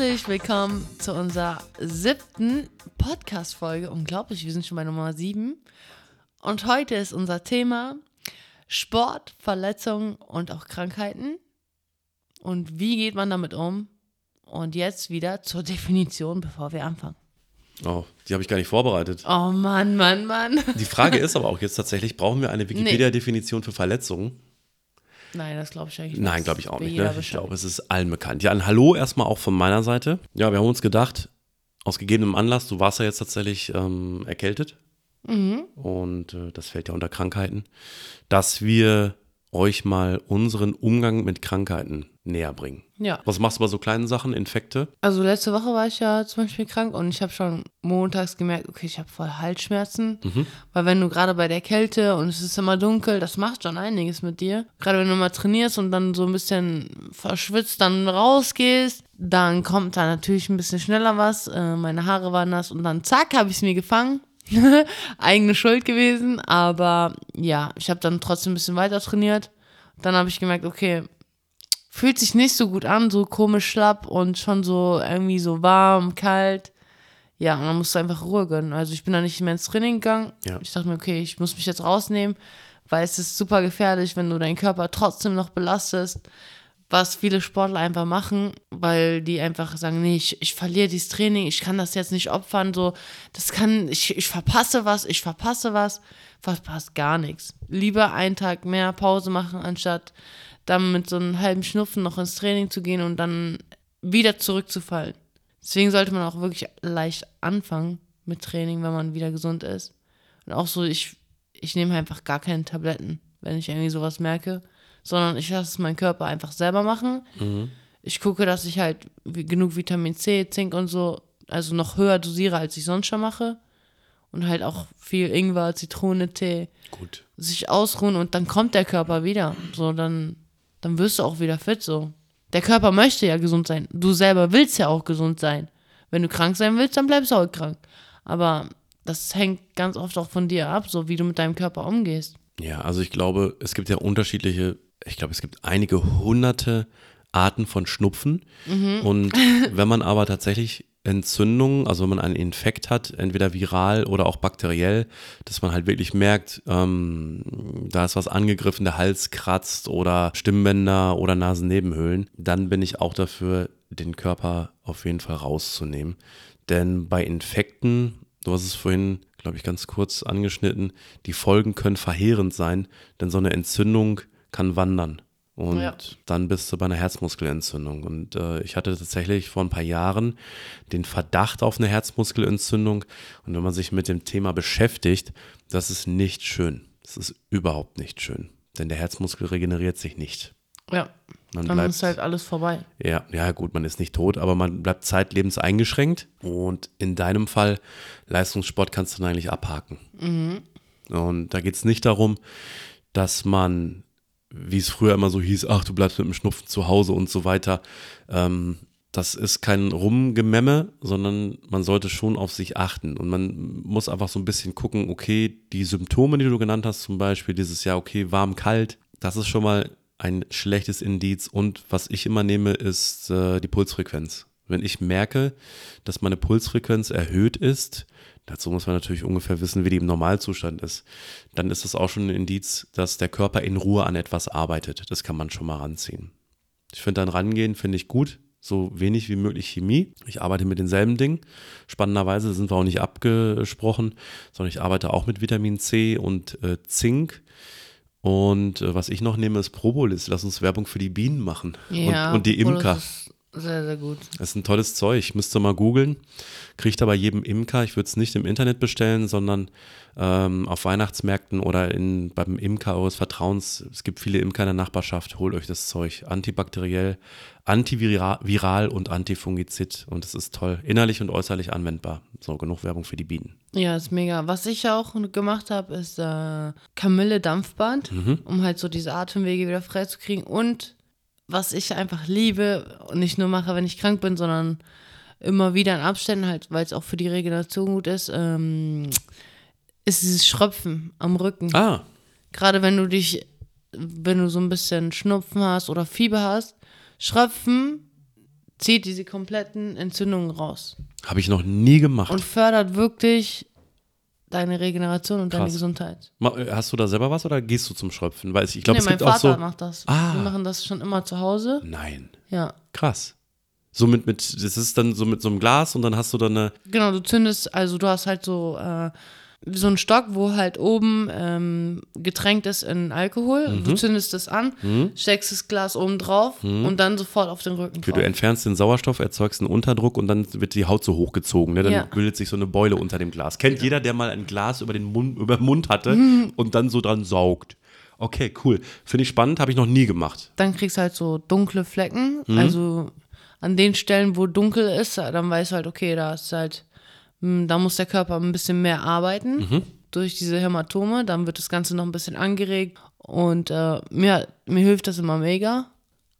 Herzlich willkommen zu unserer siebten Podcast-Folge. Unglaublich, wir sind schon bei Nummer sieben. Und heute ist unser Thema Sport, Verletzungen und auch Krankheiten. Und wie geht man damit um? Und jetzt wieder zur Definition, bevor wir anfangen. Oh, die habe ich gar nicht vorbereitet. Oh Mann, Mann, Mann. Die Frage ist aber auch jetzt tatsächlich, brauchen wir eine Wikipedia-Definition für Verletzungen? Nein, das glaube ich eigentlich nicht. Nein, glaube ich auch nicht. Ne? Ich glaube, es ist allen bekannt. Ja, ein Hallo erstmal auch von meiner Seite. Ja, wir haben uns gedacht, aus gegebenem Anlass, du warst ja jetzt tatsächlich ähm, erkältet. Mhm. Und äh, das fällt ja unter Krankheiten, dass wir euch mal unseren Umgang mit Krankheiten näher bringen. Ja. Was machst du bei so kleinen Sachen, Infekte? Also letzte Woche war ich ja zum Beispiel krank und ich habe schon montags gemerkt, okay, ich habe voll Halsschmerzen. Mhm. Weil wenn du gerade bei der Kälte und es ist immer dunkel, das macht schon einiges mit dir. Gerade wenn du mal trainierst und dann so ein bisschen verschwitzt dann rausgehst, dann kommt da natürlich ein bisschen schneller was. Äh, meine Haare waren nass und dann zack, habe ich es mir gefangen. Eigene Schuld gewesen, aber ja, ich habe dann trotzdem ein bisschen weiter trainiert. Dann habe ich gemerkt, okay, fühlt sich nicht so gut an, so komisch schlapp und schon so irgendwie so warm, kalt. Ja, und dann musst du einfach Ruhe gönnen. Also ich bin da nicht mehr ins Training gegangen. Ja. Ich dachte mir, okay, ich muss mich jetzt rausnehmen, weil es ist super gefährlich, wenn du deinen Körper trotzdem noch belastest, was viele Sportler einfach machen, weil die einfach sagen, nee, ich, ich verliere dieses Training, ich kann das jetzt nicht opfern, so, das kann, ich, ich verpasse was, ich verpasse was, verpasst gar nichts. Lieber einen Tag mehr Pause machen, anstatt dann mit so einem halben Schnupfen noch ins Training zu gehen und dann wieder zurückzufallen. Deswegen sollte man auch wirklich leicht anfangen mit Training, wenn man wieder gesund ist. Und auch so, ich, ich nehme einfach gar keine Tabletten, wenn ich irgendwie sowas merke, sondern ich lasse es meinen Körper einfach selber machen. Mhm. Ich gucke, dass ich halt genug Vitamin C, Zink und so, also noch höher dosiere, als ich sonst schon mache. Und halt auch viel Ingwer, Zitrone, Tee. Gut. Sich ausruhen und dann kommt der Körper wieder. So, dann dann wirst du auch wieder fit so. Der Körper möchte ja gesund sein. Du selber willst ja auch gesund sein. Wenn du krank sein willst, dann bleibst du auch krank. Aber das hängt ganz oft auch von dir ab, so wie du mit deinem Körper umgehst. Ja, also ich glaube, es gibt ja unterschiedliche, ich glaube, es gibt einige hunderte Arten von Schnupfen. Mhm. Und wenn man aber tatsächlich Entzündung, also wenn man einen Infekt hat, entweder viral oder auch bakteriell, dass man halt wirklich merkt, ähm, da ist was angegriffen, der Hals kratzt oder Stimmbänder oder Nasennebenhöhlen, dann bin ich auch dafür, den Körper auf jeden Fall rauszunehmen. Denn bei Infekten, du hast es vorhin, glaube ich, ganz kurz angeschnitten, die Folgen können verheerend sein, denn so eine Entzündung kann wandern. Und ja. dann bist du bei einer Herzmuskelentzündung. Und äh, ich hatte tatsächlich vor ein paar Jahren den Verdacht auf eine Herzmuskelentzündung. Und wenn man sich mit dem Thema beschäftigt, das ist nicht schön. Das ist überhaupt nicht schön. Denn der Herzmuskel regeneriert sich nicht. Ja. Man dann bleibt, ist halt alles vorbei. Ja, ja, gut, man ist nicht tot, aber man bleibt zeitlebens eingeschränkt. Und in deinem Fall, Leistungssport kannst du dann eigentlich abhaken. Mhm. Und da geht es nicht darum, dass man wie es früher immer so hieß, ach, du bleibst mit dem Schnupfen zu Hause und so weiter. Ähm, das ist kein Rumgememme, sondern man sollte schon auf sich achten. Und man muss einfach so ein bisschen gucken, okay, die Symptome, die du genannt hast, zum Beispiel dieses Jahr, okay, warm, kalt, das ist schon mal ein schlechtes Indiz. Und was ich immer nehme, ist äh, die Pulsfrequenz. Wenn ich merke, dass meine Pulsfrequenz erhöht ist, Dazu muss man natürlich ungefähr wissen, wie die im Normalzustand ist. Dann ist das auch schon ein Indiz, dass der Körper in Ruhe an etwas arbeitet. Das kann man schon mal ranziehen. Ich finde dann rangehen, finde ich gut. So wenig wie möglich Chemie. Ich arbeite mit denselben Dingen. Spannenderweise sind wir auch nicht abgesprochen, sondern ich arbeite auch mit Vitamin C und äh, Zink. Und äh, was ich noch nehme, ist Propolis. Lass uns Werbung für die Bienen machen. Ja, und, und die Imker. Ist sehr, sehr gut. Das ist ein tolles Zeug. Müsst ihr mal googeln. Kriegt aber jedem Imker. Ich würde es nicht im Internet bestellen, sondern ähm, auf Weihnachtsmärkten oder in, beim Imker eures Vertrauens. Es gibt viele Imker in der Nachbarschaft. Holt euch das Zeug. Antibakteriell, antiviral und antifungizid. Und es ist toll. Innerlich und äußerlich anwendbar. So, genug Werbung für die Bienen. Ja, ist mega. Was ich auch gemacht habe, ist äh, Kamille-Dampfbad, mhm. um halt so diese Atemwege wieder freizukriegen. Und was ich einfach liebe und nicht nur mache, wenn ich krank bin, sondern immer wieder in Abständen halt, weil es auch für die Regeneration gut ist, ähm, ist dieses Schröpfen am Rücken. Ah. Gerade wenn du dich, wenn du so ein bisschen Schnupfen hast oder Fieber hast, Schröpfen, zieht diese kompletten Entzündungen raus Habe ich noch nie gemacht. und fördert wirklich deine Regeneration und deine Krass. Gesundheit. Ma- äh, Hast du da selber was oder gehst du zum Schröpfen? Weil ich glaube, nee, es mein gibt auch Vater so. macht das. Ah. Wir machen das schon immer zu Hause. Nein. Ja. Krass. So mit, mit, das ist dann so mit so einem Glas und dann hast du dann eine. Genau, du zündest, also du hast halt so, äh, so einen Stock, wo halt oben ähm, getränkt ist in Alkohol. Mhm. Du zündest es an, steckst das Glas oben drauf und dann sofort auf den Rücken Okay, drauf. du entfernst den Sauerstoff, erzeugst einen Unterdruck und dann wird die Haut so hochgezogen. Ne? Dann Ja. bildet sich so eine Beule unter dem Glas. Kennt jeder, der mal ein Glas über den Mund, über den Mund hatte und dann so dran saugt. Okay, cool. Finde ich spannend, habe ich noch nie gemacht. Dann kriegst du halt so dunkle Flecken. Mhm. Also an den Stellen, wo dunkel ist, dann weißt du halt, okay, da ist halt, da muss der Körper ein bisschen mehr arbeiten Mhm. durch diese Hämatome. Dann wird das Ganze noch ein bisschen angeregt. Und äh, mir, mir hilft das immer mega.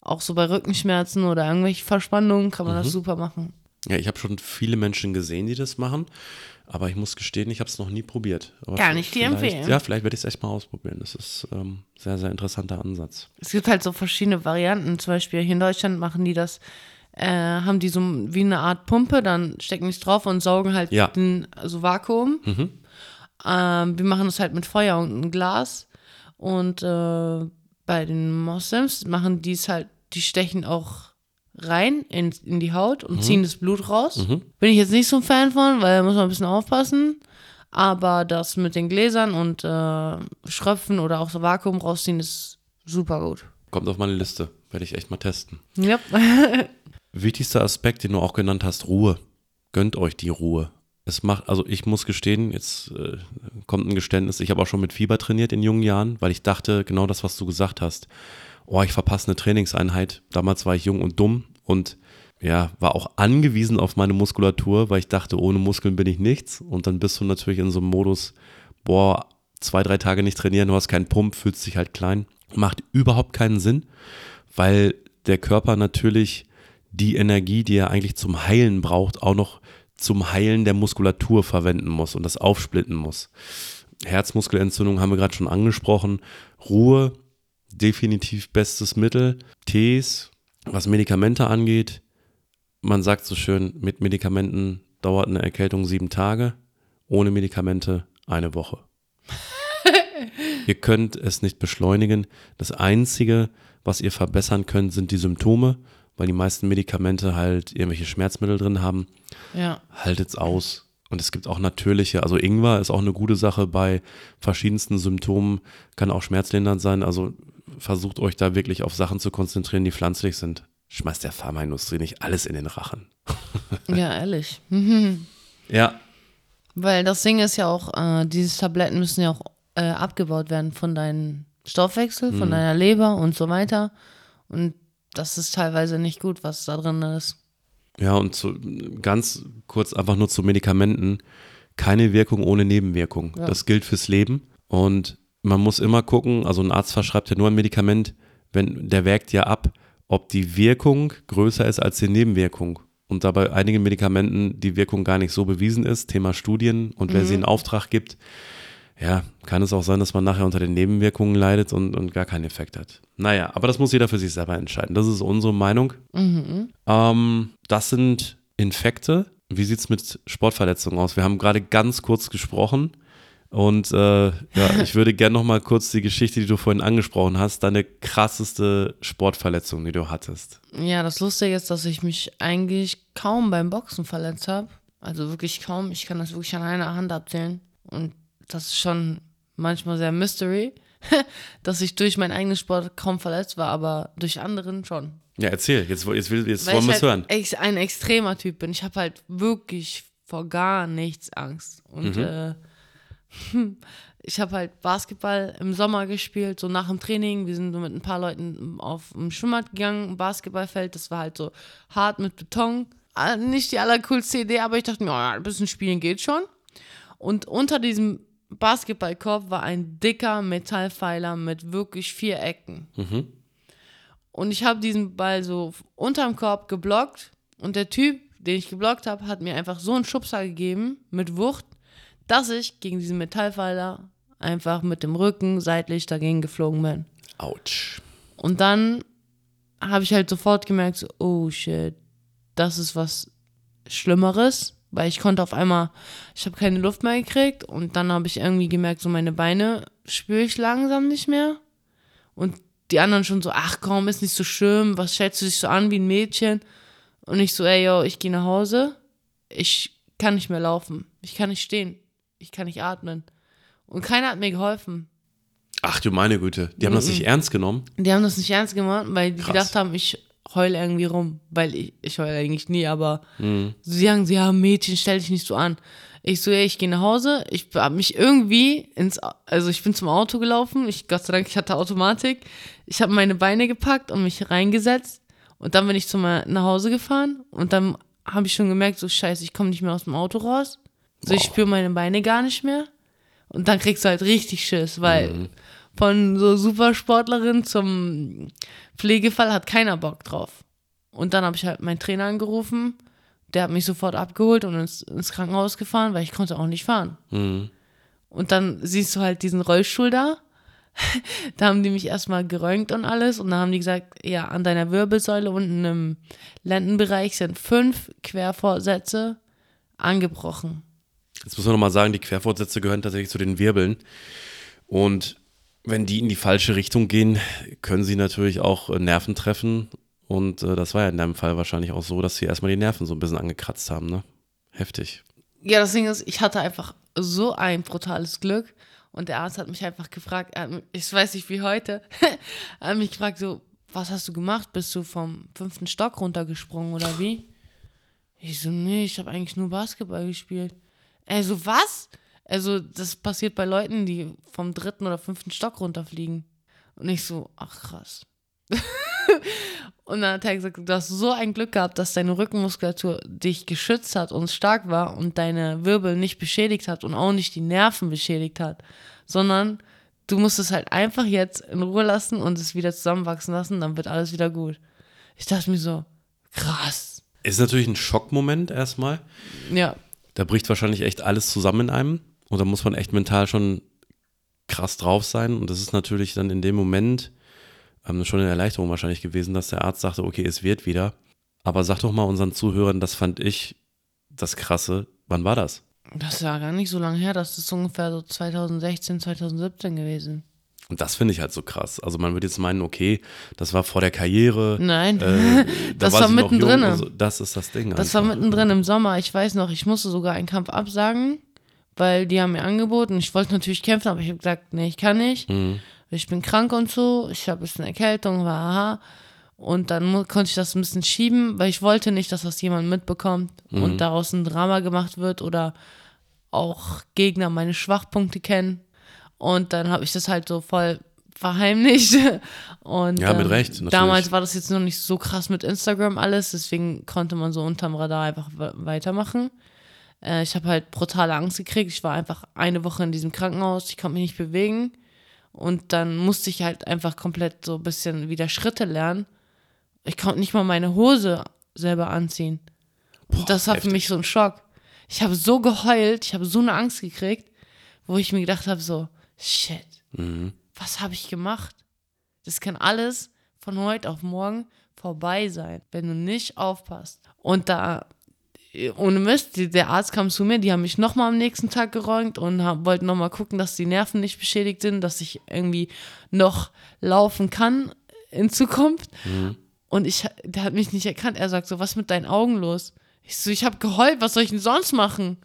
Auch so bei Rückenschmerzen oder irgendwelche Verspannungen kann man Mhm. das super machen. Ja, ich habe schon viele Menschen gesehen, die das machen, aber ich muss gestehen, ich habe es noch nie probiert. Aber Kann ich dir empfehlen. Ja, vielleicht werde ich es echt mal ausprobieren. Das ist ähm, sehr, sehr interessanter Ansatz. Es gibt halt so verschiedene Varianten. Zum Beispiel hier in Deutschland machen die das, äh, haben die so wie eine Art Pumpe, dann stecken die es drauf und saugen halt Ja. den, also Vakuum. Ähm, wir machen das halt mit Feuer und einem Glas. Und äh, bei den Moslems machen die es halt, die stechen auch rein in, in die Haut und ziehen das Blut raus. Bin ich jetzt nicht so ein Fan von, weil da muss man ein bisschen aufpassen. Aber das mit den Gläsern und äh, Schröpfen oder auch so Vakuum rausziehen ist super gut. Kommt auf meine Liste. Werde ich echt mal testen. Ja. Wichtigster Aspekt, den du auch genannt hast, Ruhe. Gönnt euch die Ruhe. Es macht, also ich muss gestehen, jetzt äh, kommt ein Geständnis, ich habe auch schon mit Fieber trainiert in jungen Jahren, weil ich dachte, genau das, was du gesagt hast. Oh, ich verpasse eine Trainingseinheit. Damals war ich jung und dumm und ja, war auch angewiesen auf meine Muskulatur, weil ich dachte, ohne Muskeln bin ich nichts. Und dann bist du natürlich in so einem Modus, boah, zwei, drei Tage nicht trainieren, du hast keinen Pump, fühlst dich halt klein. Macht überhaupt keinen Sinn, weil der Körper natürlich die Energie, die er eigentlich zum Heilen braucht, auch noch zum Heilen der Muskulatur verwenden muss und das aufsplitten muss. Herzmuskelentzündung haben wir gerade schon angesprochen. Ruhe, definitiv bestes Mittel. Tees, was Medikamente angeht, man sagt so schön, mit Medikamenten dauert eine Erkältung sieben Tage, ohne Medikamente eine Woche. ihr könnt es nicht beschleunigen. Das Einzige, was ihr verbessern könnt, sind die Symptome, weil die meisten Medikamente halt irgendwelche Schmerzmittel drin haben. ja. Haltet's aus. Und es gibt auch natürliche, also Ingwer ist auch eine gute Sache bei verschiedensten Symptomen, kann auch schmerzlindernd sein. Also versucht euch da wirklich auf Sachen zu konzentrieren, die pflanzlich sind. Schmeißt der Pharmaindustrie nicht alles in den Rachen. Ja, ehrlich. Ja, Weil das Ding ist ja auch, äh, diese Tabletten müssen ja auch äh, abgebaut werden von deinem Stoffwechsel, von deiner Leber und so weiter. Und das ist teilweise nicht gut, was da drin ist. Ja, und zu, ganz kurz einfach nur zu Medikamenten. Keine Wirkung ohne Nebenwirkung. Ja. Das gilt fürs Leben. Und man muss immer gucken, also ein Arzt verschreibt ja nur ein Medikament, wenn der wägt ja ab, ob die Wirkung größer ist als die Nebenwirkung. Und da bei einigen Medikamenten die Wirkung gar nicht so bewiesen ist, Thema Studien und wer sie in Auftrag gibt, ja, kann es auch sein, dass man nachher unter den Nebenwirkungen leidet und, und gar keinen Effekt hat. Naja, aber das muss jeder für sich selber entscheiden. Das ist unsere Meinung. Ähm, das sind Infekte. Wie sieht es mit Sportverletzungen aus? Wir haben gerade ganz kurz gesprochen. Und äh, ja, ich würde gerne noch mal kurz die Geschichte, die du vorhin angesprochen hast, deine krasseste Sportverletzung, die du hattest. Ja, das Lustige ist, dass ich mich eigentlich kaum beim Boxen verletzt habe. Also wirklich kaum. Ich kann das wirklich an einer Hand abzählen. Und das ist schon manchmal sehr Mystery, dass ich durch meinen eigenen Sport kaum verletzt war, aber durch anderen schon. Ja, erzähl, jetzt, jetzt, will- jetzt Weil wollen ich wir es halt hören. ex- ein extremer Typ bin. Ich habe halt wirklich vor gar nichts Angst. Und Mhm. äh, ich habe halt Basketball im Sommer gespielt, so nach dem Training. Wir sind so mit ein paar Leuten auf dem Schwimmbad gegangen, ein Basketballfeld. Das war halt so hart mit Beton. Ah, Nicht die allercoolste Idee, aber ich dachte mir, oh, ein bisschen spielen geht schon. Und unter diesem Basketballkorb war ein dicker Metallpfeiler mit wirklich vier Ecken. Und ich habe diesen Ball so unterm Korb geblockt und der Typ, den ich geblockt habe, hat mir einfach so einen Schubser gegeben mit Wucht, dass ich gegen diesen Metallpfeiler einfach mit dem Rücken seitlich dagegen geflogen bin. Autsch. Und dann habe ich halt sofort gemerkt, so, oh shit, das ist was Schlimmeres, weil ich konnte auf einmal, ich habe keine Luft mehr gekriegt und dann habe ich irgendwie gemerkt, so meine Beine spüre ich langsam nicht mehr. Und die anderen schon so, ach komm, ist nicht so schlimm, was stellst du dich so an wie ein Mädchen? Und ich so, ey, yo, ich gehe nach Hause, ich kann nicht mehr laufen, ich kann nicht stehen, ich kann nicht atmen. Und keiner hat mir geholfen. Ach du meine Güte, die haben das nicht ernst genommen? Die haben das nicht ernst gemacht, weil die Krass. gedacht haben, ich heule irgendwie rum. Weil ich, ich heule eigentlich nie, aber sie sagen, sie ja, Mädchen, stell dich nicht so an. Ich so, ja, ich gehe nach Hause. Ich habe mich irgendwie ins, also ich bin zum Auto gelaufen. Ich, Gott sei Dank, ich hatte Automatik. Ich habe meine Beine gepackt und mich reingesetzt. Und dann bin ich zum, nach Hause gefahren. Und dann habe ich schon gemerkt, so scheiße, ich komme nicht mehr aus dem Auto raus. So, ich Wow. spüre meine Beine gar nicht mehr. Und dann kriegst du halt richtig Schiss, weil von so Supersportlerin zum Pflegefall hat keiner Bock drauf. Und dann habe ich halt meinen Trainer angerufen. Der hat mich sofort abgeholt und ins, ins Krankenhaus gefahren, weil ich konnte auch nicht fahren. Und dann siehst du halt diesen Rollstuhl da. da haben die mich erstmal geröntgt und alles. Und dann haben die gesagt, ja, an deiner Wirbelsäule unten im Lendenbereich sind fünf Querfortsätze angebrochen. Jetzt muss man nochmal sagen, die Querfortsätze gehören tatsächlich zu den Wirbeln. Und wenn die in die falsche Richtung gehen, können sie natürlich auch äh, Nerven treffen. Und äh, das war ja in deinem Fall wahrscheinlich auch so, dass sie erstmal die Nerven so ein bisschen angekratzt haben, ne? Heftig. Ja, das Ding ist, ich hatte einfach so ein brutales Glück. Und der Arzt hat mich einfach gefragt, ich weiß nicht wie heute, hat mich gefragt, so, was hast du gemacht? Bist du vom fünften Stock runtergesprungen oder wie? Ich so, nee, ich habe eigentlich nur Basketball gespielt. Er so, was? Also, das passiert bei Leuten, die vom dritten oder fünften Stock runterfliegen. Und ich so, ach krass. und dann hat er gesagt, du hast so ein Glück gehabt, dass deine Rückenmuskulatur dich geschützt hat und stark war und deine Wirbel nicht beschädigt hat und auch nicht die Nerven beschädigt hat, sondern du musst es halt einfach jetzt in Ruhe lassen und es wieder zusammenwachsen lassen, dann wird alles wieder gut. Ich dachte mir so, krass. Ist natürlich ein Schockmoment erstmal. Ja, Da bricht wahrscheinlich echt alles zusammen in einem. Und da muss man echt mental schon krass drauf sein. Und das ist natürlich dann in dem Moment ähm, schon eine Erleichterung wahrscheinlich gewesen, dass der Arzt sagte, okay, es wird wieder. Aber sag doch mal unseren Zuhörern, das fand ich das Krasse. Wann war das? das war gar nicht so lange her, das ist ungefähr so 2016, 2017 gewesen. Und das finde ich halt so krass. Also man würde jetzt meinen, okay, das war vor der Karriere. Nein, Äh, da das war noch mittendrin. also das ist das Ding. Das war einfach. mittendrin im Sommer. Ich weiß noch, ich musste sogar einen Kampf absagen, weil die haben mir angeboten. Ich wollte natürlich kämpfen, aber ich habe gesagt, nee, ich kann nicht. Ich bin krank und so. Ich habe ein bisschen Erkältung, war aha. Und dann konnte ich das ein bisschen schieben, weil ich wollte nicht, dass das jemand mitbekommt und daraus ein Drama gemacht wird oder auch Gegner meine Schwachpunkte kennen. Und dann habe ich das halt so voll verheimlicht. Und, Ja, mit ähm, Recht, natürlich. Damals war das jetzt noch nicht so krass mit Instagram alles, deswegen konnte man so unterm Radar einfach we- weitermachen. Äh, ich habe halt brutale Angst gekriegt. Ich war einfach eine Woche in diesem Krankenhaus, ich konnte mich nicht bewegen. Und dann musste ich halt einfach komplett so ein bisschen wieder Schritte lernen. Ich konnte nicht mal meine Hose selber anziehen. Und das war für heftig. mich so ein Schock. Ich habe so geheult, ich habe so eine Angst gekriegt, wo ich mir gedacht habe, so, shit, was habe ich gemacht? Das kann alles von heute auf morgen vorbei sein, wenn du nicht aufpasst. Und da, ohne Mist, der Arzt kam zu mir, die haben mich nochmal am nächsten Tag geräumt und haben, wollten nochmal gucken, dass die Nerven nicht beschädigt sind, dass ich irgendwie noch laufen kann in Zukunft. Und ich, der hat mich nicht erkannt. Er sagt so, was ist mit deinen Augen los? Ich so, ich habe geheult, was soll ich denn sonst machen?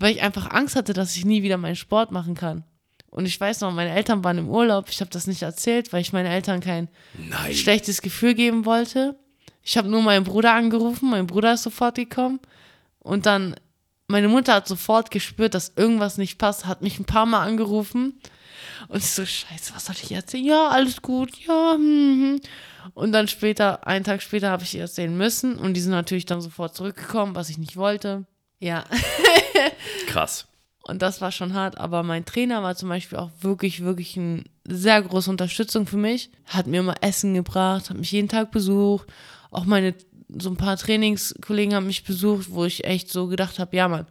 Weil ich einfach Angst hatte, dass ich nie wieder meinen Sport machen kann. Und ich weiß noch, meine Eltern waren im Urlaub. Ich habe das nicht erzählt, weil ich meinen Eltern kein Nein. schlechtes Gefühl geben wollte. Ich habe nur meinen Bruder angerufen. Mein Bruder ist sofort gekommen. Und dann, meine Mutter hat sofort gespürt, dass irgendwas nicht passt, hat mich ein paar Mal angerufen. Und ich so, scheiße, was soll ich erzählen? Ja, alles gut, ja. Hm, hm. Und dann später, einen Tag später, habe ich ihr erzählen müssen. Und die sind natürlich dann sofort zurückgekommen, was ich nicht wollte. Ja, Krass. und das war schon hart, aber mein Trainer war zum Beispiel auch wirklich, wirklich eine sehr große Unterstützung für mich. Hat mir immer Essen gebracht, hat mich jeden Tag besucht. Auch meine, so ein paar Trainingskollegen haben mich besucht, wo ich echt so gedacht habe, ja Mann,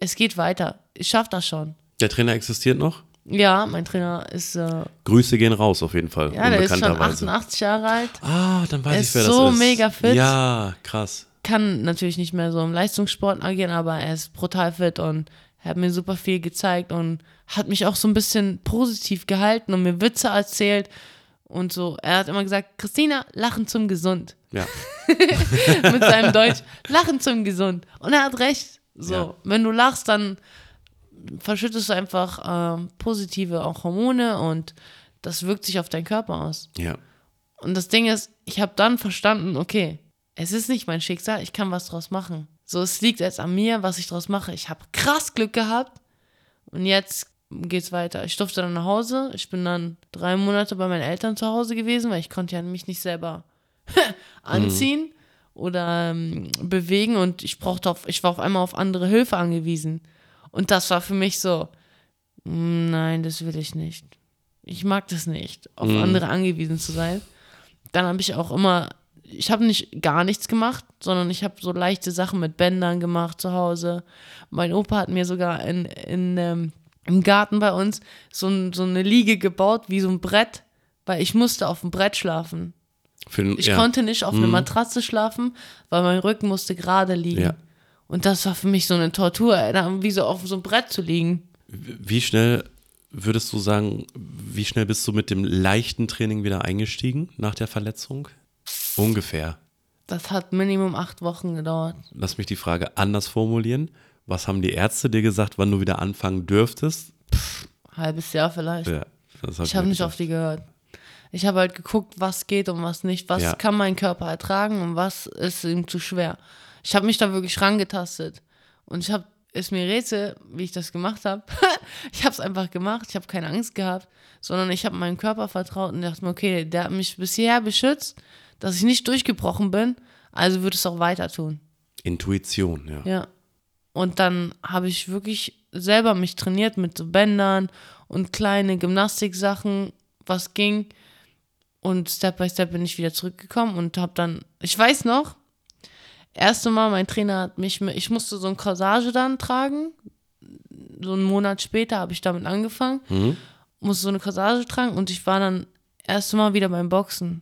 es geht weiter. Ich schaff das schon. Der Trainer existiert noch? Ja, mein Trainer ist, äh, Grüße gehen raus auf jeden Fall. ja, der ist schon unbekannterweise. 88 Jahre alt. Ah, dann weiß Er ich, wer so das ist. mega fit. Ja, krass. kann natürlich nicht mehr so im Leistungssport agieren, aber er ist brutal fit und hat mir super viel gezeigt und hat mich auch so ein bisschen positiv gehalten und mir Witze erzählt und so. Er hat immer gesagt, Christina, lachen zum Gesund. Ja. Mit seinem Deutsch, lachen zum Gesund. Und er hat recht. So, Ja. wenn du lachst, dann verschüttest du einfach ähm, positive auch Hormone und das wirkt sich auf deinen Körper aus. Ja. Und das Ding ist, ich habe dann verstanden, okay, es ist nicht mein Schicksal, ich kann was draus machen. So, es liegt jetzt an mir, was ich draus mache. Ich habe krass Glück gehabt und jetzt geht's weiter. Ich durfte dann nach Hause. Ich bin dann drei Monate bei meinen Eltern zu Hause gewesen, weil ich konnte ja mich nicht selber anziehen oder ähm, bewegen und ich brauchte auf, ich war auf einmal auf andere Hilfe angewiesen. Und das war für mich so, "Mm, nein, das will ich nicht. Ich mag das nicht, auf andere angewiesen zu sein. Dann habe ich auch immer, ich habe nicht gar nichts gemacht, sondern ich habe so leichte Sachen mit Bändern gemacht zu Hause. Mein Opa hat mir sogar in, in, ähm, im Garten bei uns so, ein, so eine Liege gebaut, wie so ein Brett, weil ich musste auf dem Brett schlafen. Den- Ich ja. konnte nicht auf einer Matratze schlafen, weil mein Rücken musste gerade liegen. Ja. Und das war für mich so eine Tortur, wie so auf so einem Brett zu liegen. Wie schnell würdest du sagen, wie schnell bist du mit dem leichten Training wieder eingestiegen nach der Verletzung? Ungefähr. Das hat Minimum acht Wochen gedauert. Lass mich die Frage anders formulieren. Was haben die Ärzte dir gesagt, wann du wieder anfangen dürftest? Halbes Jahr vielleicht. Ja, das hab Ich habe nicht auf die gehört. Ich habe halt geguckt, was geht und was nicht. Was Ja. kann mein Körper ertragen und was ist ihm zu schwer. Ich habe mich da wirklich rangetastet. Und ich habe, ist mir Rätsel, wie ich das gemacht habe. ich habe es einfach gemacht. Ich habe keine Angst gehabt, sondern ich habe meinem Körper vertraut und dachte mir, okay, der hat mich bisher beschützt, dass ich nicht durchgebrochen bin. Also würde es auch weiter tun. Intuition, ja. Ja. Und dann habe ich wirklich selber mich trainiert mit so Bändern und kleine Gymnastiksachen, was ging. Und Step by Step bin ich wieder zurückgekommen und habe dann, ich weiß noch, erste Mal, mein Trainer hat mich, ich musste so ein Corsage dann tragen. So einen Monat später habe ich damit angefangen, musste so eine Corsage tragen und ich war dann erste Mal wieder beim Boxen.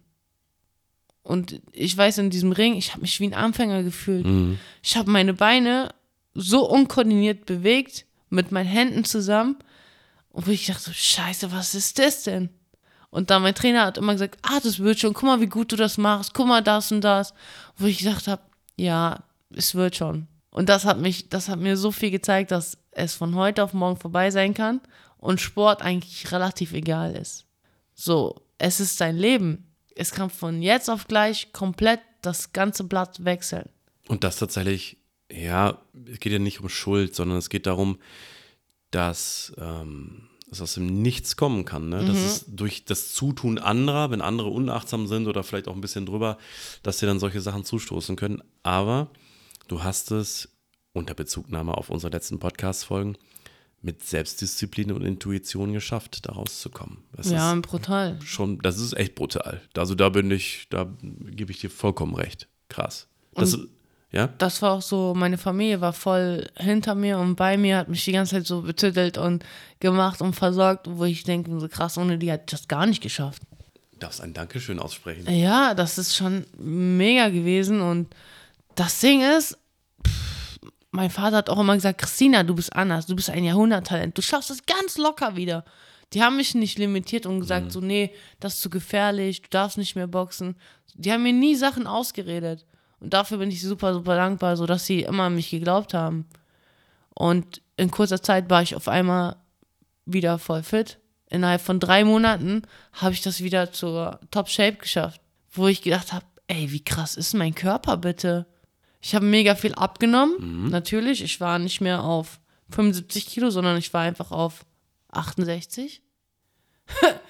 Und ich weiß, in diesem Ring, ich habe mich wie ein Anfänger gefühlt. Ich habe meine Beine so unkoordiniert bewegt, mit meinen Händen zusammen. Und wo ich dachte, so, scheiße, was ist das denn? Und dann mein Trainer hat immer gesagt, ah, das wird schon, guck mal, wie gut du das machst, guck mal das und das. Wo ich gesagt habe, ja, es wird schon. Und das hat mich, das hat mir so viel gezeigt, dass es von heute auf morgen vorbei sein kann und Sport eigentlich relativ egal ist. So, es ist dein Leben. Es kann von jetzt auf gleich komplett das ganze Blatt wechseln. Und das tatsächlich, ja, es geht ja nicht um Schuld, sondern es geht darum, dass ähm, es aus dem Nichts kommen kann. Ne? Dass es durch das Zutun anderer, wenn andere unachtsam sind oder vielleicht auch ein bisschen drüber, dass dir dann solche Sachen zustoßen können. Aber du hast es unter Bezugnahme auf unsere letzten Podcast-Folgen mit Selbstdisziplin und Intuition geschafft, da rauszukommen. Das Ja, brutal. schon, das ist echt brutal. Also da bin ich, da gebe ich dir vollkommen recht. Krass. Das, ja? Das war auch so, meine Familie war voll hinter mir und bei mir, hat mich die ganze Zeit so betüttelt und gemacht und versorgt, wo ich denke, so krass, ohne die hat ich das gar nicht geschafft. Du darfst ein Dankeschön aussprechen. Ja, das ist schon mega gewesen und das Ding ist, pff, mein Vater hat auch immer gesagt, Christina, du bist anders, du bist ein Jahrhunderttalent, du schaffst es ganz locker wieder. Die haben mich nicht limitiert und gesagt, so, nee, das ist zu gefährlich, du darfst nicht mehr boxen. Die haben mir nie Sachen ausgeredet. Und dafür bin ich super, super dankbar, so dass sie immer an mich geglaubt haben. Und in kurzer Zeit war ich auf einmal wieder voll fit. Innerhalb von drei Monaten habe ich das wieder zur Top Shape geschafft, wo ich gedacht habe, ey, wie krass ist mein Körper bitte? Ich habe mega viel abgenommen, natürlich. Ich war nicht mehr auf 75 Kilo, sondern ich war einfach auf 68.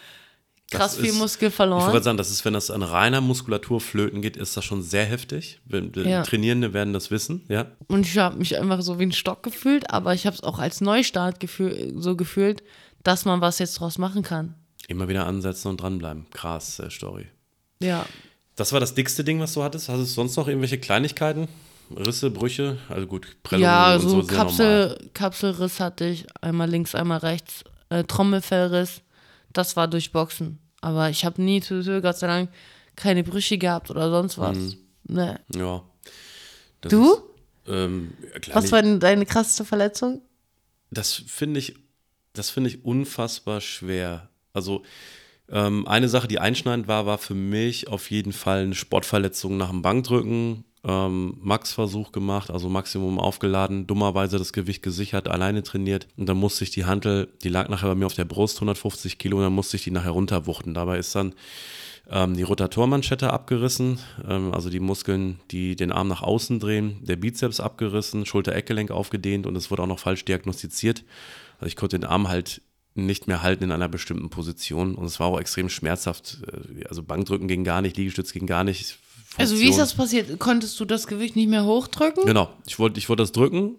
krass viel ist- Muskel Ich verloren. wollte sagen, das ist, wenn das an reiner Muskulatur flöten geht, ist das schon sehr heftig. Ja. Trainierende werden das wissen, ja. Und ich habe mich einfach so wie ein Stock gefühlt, aber ich habe es auch als Neustart gefühl, so gefühlt, dass man was jetzt draus machen kann. Immer wieder ansetzen und dranbleiben. Krass, äh, Story. Ja. Das war das dickste Ding, was du hattest. Hast du sonst noch irgendwelche Kleinigkeiten? Risse, Brüche? Also gut, Prellungen Ja, und so so. Kapsel, Kapselriss hatte ich, einmal links, einmal rechts, äh, Trommelfellriss, das war durch Boxen. Aber ich habe nie, zu Gott sei Dank, keine Brüche gehabt oder sonst was. Mhm. Ne. Ja. Das Du? Ist, ähm, klar, Was war denn deine krasseste Verletzung? das finde ich, das finde ich unfassbar schwer. Also ähm, eine Sache, die einschneidend war, war für mich auf jeden Fall eine Sportverletzung nach dem Bankdrücken. Ähm, Max-Versuch gemacht, also Maximum aufgeladen, dummerweise das Gewicht gesichert, alleine trainiert. Und dann musste ich die Hantel, die lag nachher bei mir auf der Brust, 150 Kilo, und dann musste ich die nachher runterwuchten. Dabei ist dann ähm, die Rotatormanschette abgerissen, ähm, also die Muskeln, die den Arm nach außen drehen, der Bizeps abgerissen, Schulter-Eckgelenk aufgedehnt und es wurde auch noch falsch diagnostiziert. Also ich konnte den Arm halt nicht mehr halten in einer bestimmten Position und es war auch extrem schmerzhaft. Äh, Also Bankdrücken ging gar nicht, Liegestütz ging gar nicht. Also wie ist Funktion- das passiert? Konntest du das Gewicht nicht mehr hochdrücken? Genau, ich wollte ich wollte das drücken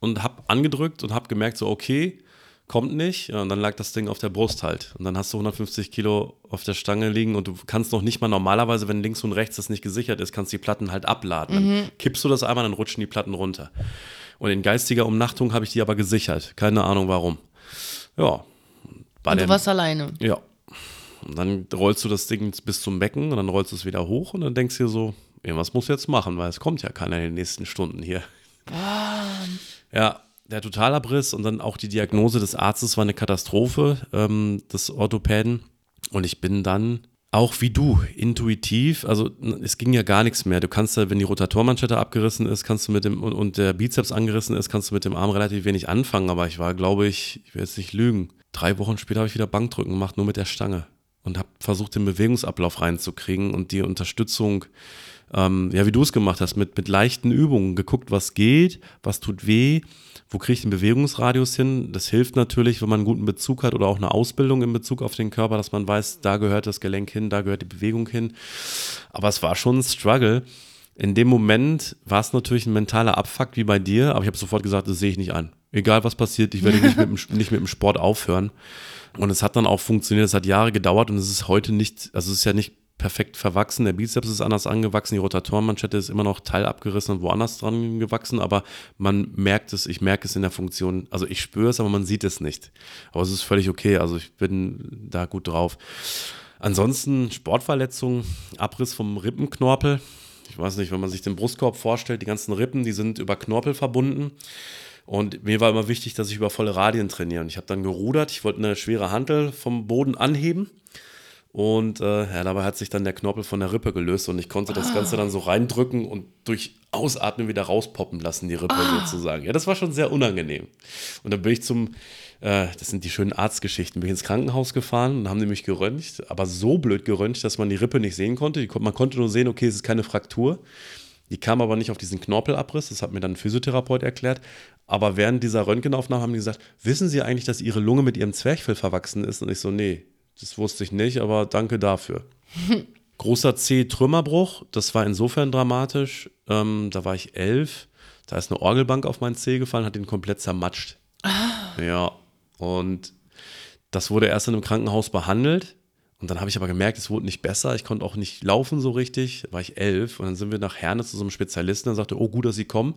und habe angedrückt und habe gemerkt, so okay, kommt nicht. Ja, und dann lag das Ding auf der Brust halt. Und dann hast du 150 Kilo auf der Stange liegen und du kannst noch nicht mal normalerweise, wenn links und rechts das nicht gesichert ist, kannst die Platten halt abladen. Dann kippst du das einmal, dann rutschen die Platten runter. Und in geistiger Umnachtung habe ich die aber gesichert. Keine Ahnung warum. Ja. Bei Und du warst alleine. ja. Und dann rollst du das Ding bis zum Becken und dann rollst du es wieder hoch und dann denkst du dir so, irgendwas muss jetzt machen, weil es kommt ja keiner in den nächsten Stunden hier. Ja, der Totalabriss und dann auch die Diagnose des Arztes war eine Katastrophe, ähm, des Orthopäden. Und ich bin dann auch wie du, intuitiv, also es ging ja gar nichts mehr. Du kannst ja, wenn die Rotatormanschette abgerissen ist, kannst du mit dem und, und der Bizeps angerissen ist, kannst du mit dem Arm relativ wenig anfangen. Aber ich war, glaube ich, ich will jetzt nicht lügen, drei Wochen später habe ich wieder Bankdrücken gemacht, nur mit der Stange. Und habe versucht, den Bewegungsablauf reinzukriegen und die Unterstützung, ähm, ja, wie du es gemacht hast, mit, mit leichten Übungen, geguckt, was geht, was tut weh, wo kriege ich den Bewegungsradius hin. Das hilft natürlich, wenn man einen guten Bezug hat oder auch eine Ausbildung in Bezug auf den Körper, dass man weiß, da gehört das Gelenk hin, da gehört die Bewegung hin. Aber es war schon ein Struggle. In dem Moment war es natürlich ein mentaler Abfuck wie bei dir, aber ich habe sofort gesagt, das sehe ich nicht an. Egal was passiert, ich werde nicht mit, dem, nicht mit dem Sport aufhören. Und es hat dann auch funktioniert, es hat Jahre gedauert und es ist heute nicht, also es ist ja nicht perfekt verwachsen, der Bizeps ist anders angewachsen, die Rotatorenmanschette ist immer noch teilabgerissen und woanders dran gewachsen, aber man merkt es, ich merke es in der Funktion, also ich spüre es, aber man sieht es nicht. Aber es ist völlig okay, also ich bin da gut drauf. Ansonsten Sportverletzungen, Abriss vom Rippenknorpel. Ich weiß nicht, wenn man sich den Brustkorb vorstellt, die ganzen Rippen, die sind über Knorpel verbunden. Und mir war immer wichtig, dass ich über volle Radien trainiere. Und ich habe dann gerudert, ich wollte eine schwere Hantel vom Boden anheben. Und äh, ja, dabei hat sich dann der Knorpel von der Rippe gelöst und ich konnte das Ganze dann so reindrücken und durch Ausatmen wieder rauspoppen lassen, die Rippe sozusagen. Ja, das war schon sehr unangenehm. Und dann bin ich zum, das sind die schönen Arztgeschichten, bin ich ins Krankenhaus gefahren und haben die mich geröntgt, aber so blöd geröntgt, dass man die Rippe nicht sehen konnte. Die, man konnte nur sehen, okay, es ist keine Fraktur. Die kam aber nicht auf diesen Knorpelabriss, das hat mir dann ein Physiotherapeut erklärt. Aber während dieser Röntgenaufnahme haben die gesagt, wissen Sie eigentlich, dass Ihre Lunge mit Ihrem Zwerchfell verwachsen ist? Und ich so, nee, das wusste ich nicht, aber danke dafür. Großer C-Trümmerbruch, das war insofern dramatisch. Ähm, da war ich elf, da ist eine Orgelbank auf meinen C gefallen, hat den komplett zermatscht. Ja, und das wurde erst in einem Krankenhaus behandelt. Und dann habe ich aber gemerkt, es wurde nicht besser. Ich konnte auch nicht laufen so richtig. Da war ich elf. Und dann sind wir nach Herne zu so einem Spezialisten. Der sagte, oh, gut, dass Sie kommen.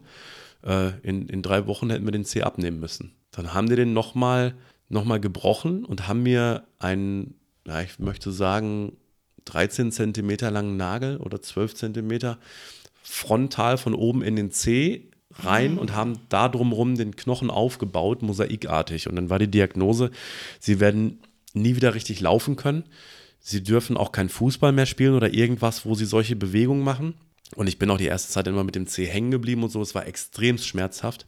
Äh, in, in drei Wochen hätten wir den C abnehmen müssen. Dann haben die den nochmal noch mal gebrochen und haben mir einen, ja, ich möchte sagen, 13 Zentimeter langen Nagel oder 12 Zentimeter frontal von oben in den C rein und haben da drumherum den Knochen aufgebaut, mosaikartig. Und dann war die Diagnose, sie werden nie wieder richtig laufen können. Sie dürfen auch kein Fußball mehr spielen oder irgendwas, wo sie solche Bewegungen machen. Und ich bin auch die erste Zeit immer mit dem C hängen geblieben und so. Es war extrem schmerzhaft.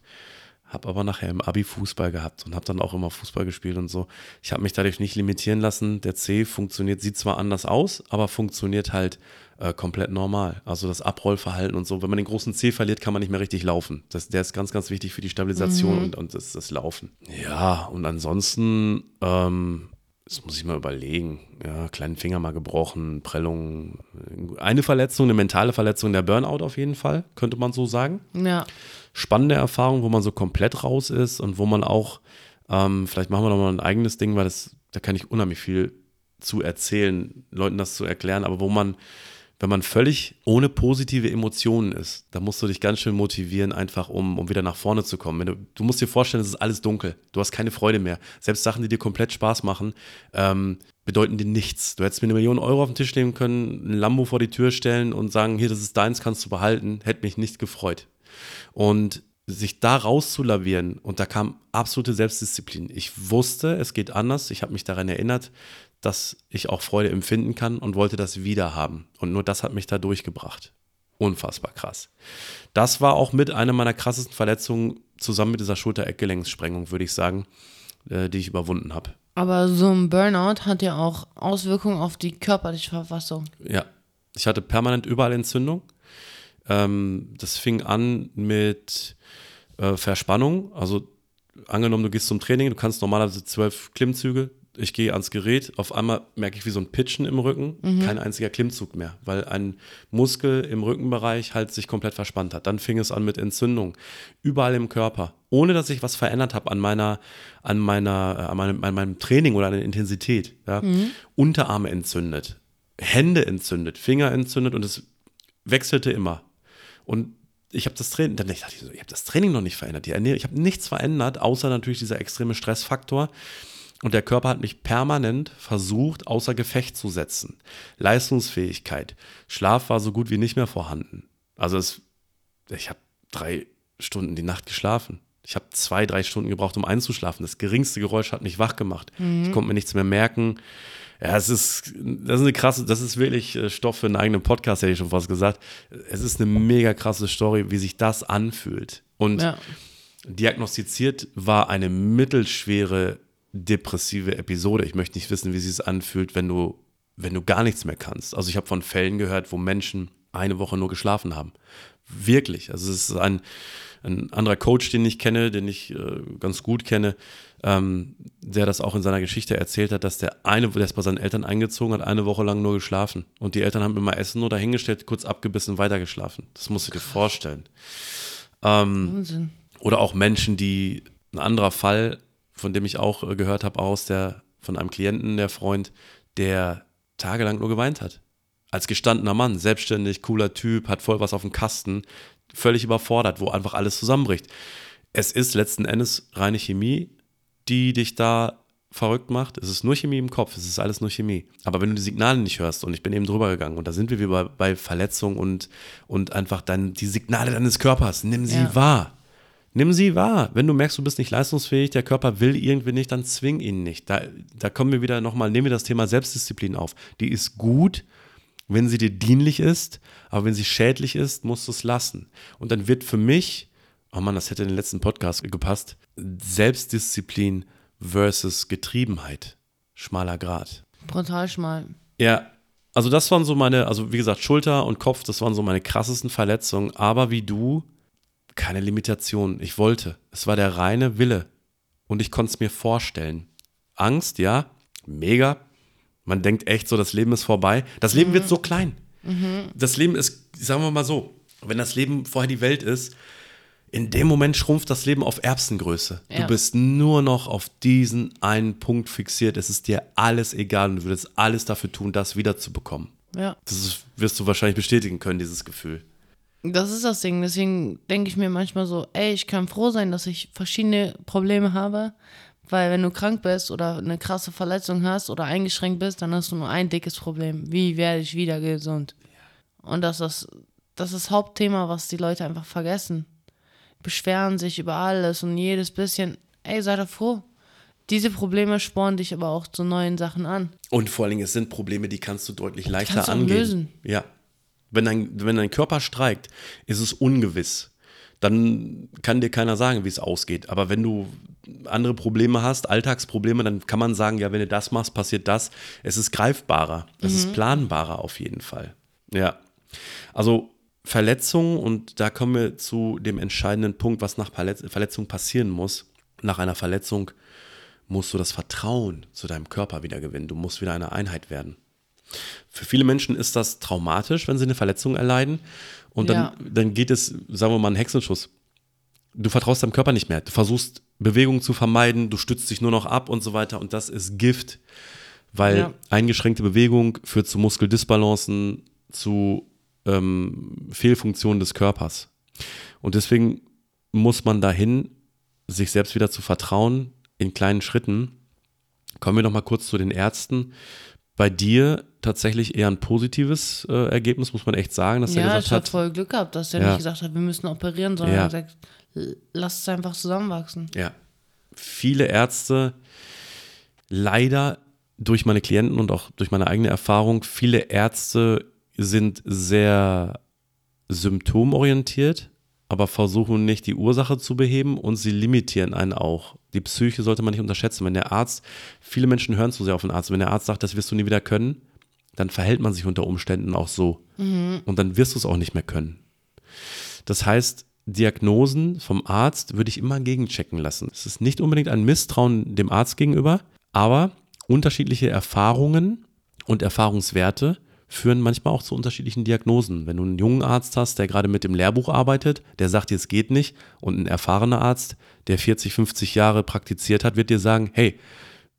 Habe aber nachher im Abi Fußball gehabt und habe dann auch immer Fußball gespielt und so. Ich habe mich dadurch nicht limitieren lassen. Der C funktioniert, sieht zwar anders aus, aber funktioniert halt äh, komplett normal. Also das Abrollverhalten und so. Wenn man den großen C verliert, kann man nicht mehr richtig laufen. Das, der ist ganz, ganz wichtig für die Stabilisation und, und das, das Laufen. Ja, und ansonsten, ähm, das muss ich mal überlegen. Ja, kleinen Finger mal gebrochen, Prellung. Eine Verletzung, eine mentale Verletzung, der Burnout auf jeden Fall, könnte man so sagen Ja. spannende Erfahrung, wo man so komplett raus ist und wo man auch, ähm, vielleicht machen wir noch mal ein eigenes Ding, weil das, da kann ich unheimlich viel zu erzählen, Leuten das zu erklären, aber wo man, wenn man völlig ohne positive Emotionen ist, da musst du dich ganz schön motivieren, einfach um, um wieder nach vorne zu kommen. Du, du musst dir vorstellen, es ist alles dunkel, du hast keine Freude mehr. Selbst Sachen, die dir komplett Spaß machen, ähm, bedeuten dir nichts. Du hättest mir eine Million Euro auf den Tisch legen können, ein Lambo vor die Tür stellen und sagen, hier, das ist deins, kannst du behalten, hätte mich nicht gefreut. Und sich da rauszulavieren und da kam absolute Selbstdisziplin. Ich wusste, es geht anders. Ich habe mich daran erinnert, dass ich auch Freude empfinden kann und wollte das wieder haben. Und nur das hat mich da durchgebracht. Unfassbar krass. Das war auch mit einer meiner krassesten Verletzungen zusammen mit dieser Schulter-Eckgelenkssprengung, würde ich sagen, äh, die ich überwunden habe. Aber so ein Burnout hat ja auch Auswirkungen auf die körperliche Verfassung. Ja, ich hatte permanent überall Entzündung. Ähm, das fing an mit äh, Verspannung. Also angenommen, du gehst zum Training, du kannst normalerweise zwölf Klimmzüge. Ich gehe ans Gerät, auf einmal merke ich wie so ein Pitchen im Rücken, mhm. kein einziger Klimmzug mehr, weil ein Muskel im Rückenbereich halt sich komplett verspannt hat. Dann fing es an mit Entzündung, überall im Körper, ohne dass ich was verändert habe an meiner, an meiner, äh, an meinem, an meinem Training oder an der Intensität. Ja? Mhm. Unterarme entzündet, Hände entzündet, Finger entzündet und es wechselte immer. Und ich habe das Training, dann dachte ich so, ich habe das Training noch nicht verändert, die Ernährung, ich habe nichts verändert, außer natürlich dieser extreme Stressfaktor. Und der Körper hat mich permanent versucht, außer Gefecht zu setzen. Leistungsfähigkeit. Schlaf war so gut wie nicht mehr vorhanden. Also es, ich habe drei Stunden die Nacht geschlafen. Ich habe zwei, drei Stunden gebraucht, um einzuschlafen. Das geringste Geräusch hat mich wach gemacht. Mhm. Ich konnte mir nichts mehr merken. Ja, es ist, das ist eine krasse, das ist wirklich äh, Stoff für einen eigenen Podcast, hätte ich schon fast gesagt. Es ist eine mega krasse Story, wie sich das anfühlt. Und ja. diagnostiziert war eine mittelschwere depressive Episode. Ich möchte nicht wissen, wie sich es anfühlt, wenn du, wenn du gar nichts mehr kannst. Also ich habe von Fällen gehört, wo Menschen eine Woche nur geschlafen haben. Wirklich. Also es ist ein, ein anderer Coach, den ich kenne, den ich äh, ganz gut kenne, ähm, der das auch in seiner Geschichte erzählt hat, dass der eine, der ist bei seinen Eltern eingezogen hat, eine Woche lang nur geschlafen. Und die Eltern haben immer Essen nur dahingestellt, kurz abgebissen, weitergeschlafen. Das musst du dir vorstellen. Ähm, Wahnsinn. Oder auch Menschen, die, ein anderer Fall, von dem ich auch äh, gehört habe, aus der, von einem Klienten, der Freund, der tagelang nur geweint hat. Als gestandener Mann, selbstständig, cooler Typ, hat voll was auf dem Kasten, völlig überfordert, wo einfach alles zusammenbricht. Es ist letzten Endes reine Chemie, die dich da verrückt macht. Es ist nur Chemie im Kopf, es ist alles nur Chemie. Aber wenn du die Signale nicht hörst, und ich bin eben drüber gegangen, und da sind wir wieder bei, bei Verletzung und, und einfach dann die Signale deines Körpers, nimm sie ja. wahr. Nimm sie wahr. Wenn du merkst, du bist nicht leistungsfähig, der Körper will irgendwie nicht, dann zwing ihn nicht. Da, da kommen wir wieder nochmal, nehmen wir das Thema Selbstdisziplin auf. Die ist gut, wenn sie dir dienlich ist, aber wenn sie schädlich ist, musst du es lassen. Und dann wird für mich, oh Mann, das hätte in den letzten Podcast gepasst, Selbstdisziplin versus Getriebenheit. Schmaler Grad. Brutal schmal. Ja, also das waren so meine, also wie gesagt, Schulter und Kopf, das waren so meine krassesten Verletzungen, aber wie du, keine Limitation. Ich wollte. Es war der reine Wille. Und ich konnte es mir vorstellen. Angst, ja, mega. Man denkt echt so, das Leben ist vorbei. Das Leben mhm. wird so klein. Mhm. Das Leben ist, sagen wir mal so, wenn das Leben vorher die Welt ist, in dem Moment schrumpft das Leben auf Erbsengröße. Ja. Du bist nur noch auf diesen einen Punkt fixiert. Es ist dir alles egal und du würdest alles dafür tun, das wiederzubekommen. Ja. Das ist, wirst du wahrscheinlich bestätigen können, dieses Gefühl. Das ist das Ding. Deswegen denke ich mir manchmal so, ey, ich kann froh sein, dass ich verschiedene Probleme habe. Weil wenn du krank bist oder eine krasse Verletzung hast oder eingeschränkt bist, dann hast du nur ein dickes Problem. Wie werde ich wieder gesund? Und das ist das, ist das Hauptthema, was die Leute einfach vergessen beschweren sich über alles und jedes bisschen. Ey, sei doch froh. Diese Probleme spornen dich aber auch zu neuen Sachen an. Und vor allen Dingen, es sind Probleme, die kannst du deutlich leichter kannst du angehen. Lösen. Ja. Wenn dein, wenn dein Körper streikt, ist es ungewiss. Dann kann dir keiner sagen, wie es ausgeht. Aber wenn du andere Probleme hast, Alltagsprobleme, dann kann man sagen, ja, wenn du das machst, passiert das. Es ist greifbarer, es mhm. ist planbarer auf jeden Fall. Ja. Also Verletzungen, und da kommen wir zu dem entscheidenden Punkt, was nach Verletzung passieren muss. Nach einer Verletzung musst du das Vertrauen zu deinem Körper wieder gewinnen. Du musst wieder eine Einheit werden. Für viele Menschen ist das traumatisch, wenn sie eine Verletzung erleiden. Und dann, ja. dann geht es, sagen wir mal, einen Hexenschuss. Du vertraust deinem Körper nicht mehr. Du versuchst Bewegungen zu vermeiden, du stützt dich nur noch ab und so weiter. Und das ist Gift, weil ja. eingeschränkte Bewegung führt zu Muskeldisbalancen, zu ähm, Fehlfunktionen des Körpers. Und deswegen muss man dahin, sich selbst wieder zu vertrauen in kleinen Schritten. Kommen wir noch mal kurz zu den Ärzten. Bei dir tatsächlich eher ein positives äh, Ergebnis, muss man echt sagen, dass er Ja, gesagt ich habe hat, voll Glück gehabt, dass er Ja. nicht gesagt hat, wir müssen operieren, sondern Ja. gesagt, l- lass es einfach zusammenwachsen. Ja. Viele Ärzte, leider durch meine Klienten und auch durch meine eigene Erfahrung, viele Ärzte sind sehr symptomorientiert, aber versuchen nicht die Ursache zu beheben und sie limitieren einen auch. Die Psyche sollte man nicht unterschätzen. Wenn der Arzt, viele Menschen hören zu sehr auf den Arzt, wenn der Arzt sagt, das wirst du nie wieder können, dann verhält man sich unter Umständen auch so. Und dann wirst du es auch nicht mehr können. Das heißt, Diagnosen vom Arzt würde ich immer gegenchecken lassen. Es ist nicht unbedingt ein Misstrauen dem Arzt gegenüber, aber unterschiedliche Erfahrungen und Erfahrungswerte führen manchmal auch zu unterschiedlichen Diagnosen. Wenn du einen jungen Arzt hast, der gerade mit dem Lehrbuch arbeitet, der sagt dir, es geht nicht, und ein erfahrener Arzt, der 40, 50 Jahre praktiziert hat, wird dir sagen, hey,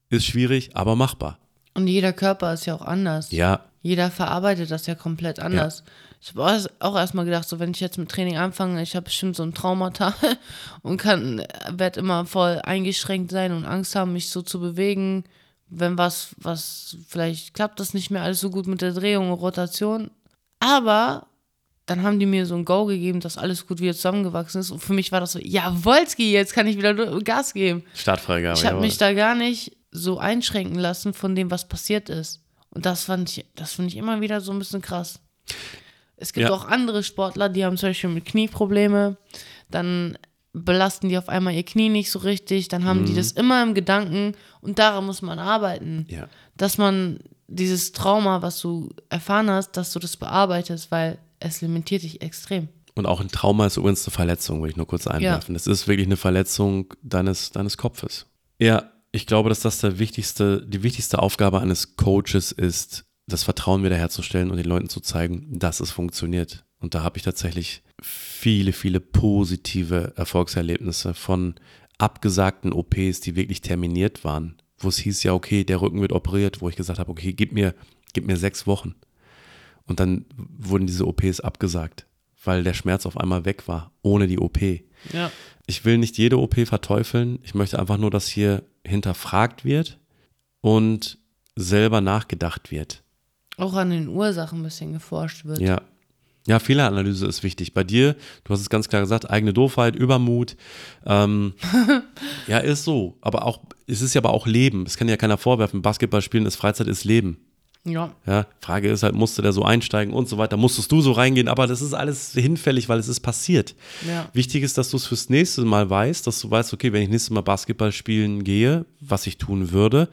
ist schwierig, aber machbar. Und jeder Körper ist ja auch anders. Ja, Jeder verarbeitet das ja komplett anders. Ich habe auch, auch erstmal gedacht, so wenn ich jetzt mit Training anfange, ich habe bestimmt so ein Traumata und kann, werde immer voll eingeschränkt sein und Angst haben, mich so zu bewegen. Wenn was, was, vielleicht klappt das nicht mehr alles so gut mit der Drehung und Rotation. Aber dann haben die mir so ein Go gegeben, dass alles gut wieder zusammengewachsen ist. Und für mich war das so, ja, Wolski, jetzt kann ich wieder Gas geben. Startfreigabe. Ich habe mich da gar nicht so einschränken lassen von dem, was passiert ist. Und das fand ich, das finde ich immer wieder so ein bisschen krass. Es gibt Ja. auch andere Sportler, die haben zum Beispiel mit Knieprobleme, dann belasten die auf einmal ihr Knie nicht so richtig, dann haben die Mhm. das immer im Gedanken und daran muss man arbeiten. Ja. Dass man dieses Trauma, was du erfahren hast, dass du das bearbeitest, weil es limitiert dich extrem. Und auch ein Trauma ist übrigens eine Verletzung, will ich nur kurz einwerfen. Es ist wirklich eine Verletzung deines, deines Kopfes. Ja, ich glaube, dass das der wichtigste, die wichtigste Aufgabe eines Coaches ist, das Vertrauen wiederherzustellen und den Leuten zu zeigen, dass es funktioniert. Und da habe ich tatsächlich viele, viele positive Erfolgserlebnisse von abgesagten OPs, die wirklich terminiert waren, wo es hieß ja, okay, der Rücken wird operiert, wo ich gesagt habe, okay, gib mir, gib mir sechs Wochen. Und dann wurden diese OPs abgesagt, weil der Schmerz auf einmal weg war, ohne die OP. Ja. Ich will nicht jede OP verteufeln. Ich möchte einfach nur, dass hier hinterfragt wird und selber nachgedacht wird. Auch an den Ursachen ein bisschen geforscht wird. Ja. Ja, Fehleranalyse ist wichtig. Bei dir, du hast es ganz klar gesagt, eigene Doofheit, Übermut. Ähm, ja, ist so. Aber auch, es ist ja aber auch Leben. Das kann ja keiner vorwerfen. Basketball spielen ist Freizeit, ist Leben. Ja. Ja, Frage ist halt, musste der so einsteigen und so weiter, musstest du so reingehen, aber das ist alles hinfällig, weil es ist passiert. Ja. Wichtig ist, dass du es fürs nächste Mal weißt, dass du weißt, okay, wenn ich nächstes Mal Basketball spielen gehe, was ich tun würde,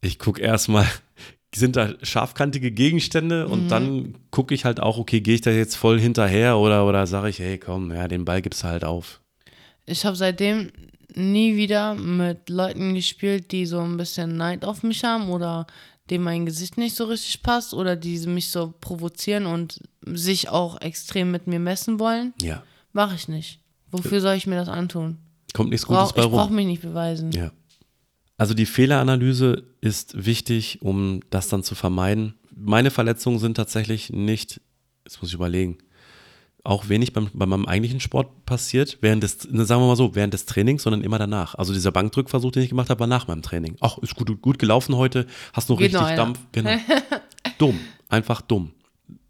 ich gucke erstmal, sind da scharfkantige Gegenstände und dann gucke ich halt auch, okay, gehe ich da jetzt voll hinterher oder, oder sage ich, hey, komm, ja, den Ball gibst du halt auf. Ich habe seitdem nie wieder mit Leuten gespielt, die so ein bisschen Neid auf mich haben oder dem mein Gesicht nicht so richtig passt oder die mich so provozieren und sich auch extrem mit mir messen wollen. Ja, Mache ich nicht. Wofür soll ich mir das antun? kommt nichts Gutes Brauch, bei ich rum. brauche mich nicht beweisen. Ja. Also die Fehleranalyse ist wichtig, um das dann zu vermeiden. Meine Verletzungen sind tatsächlich nicht, jetzt muss ich überlegen, auch wenig beim, bei meinem eigentlichen Sport passiert, während des, ne, sagen wir mal so, während des Trainings, sondern immer danach. Also dieser Bankdrückversuch, den ich gemacht habe, war nach meinem Training. Ach, ist gut, gut gelaufen heute, hast noch Geht richtig noch einer. Dampf. Genau. dumm, einfach dumm.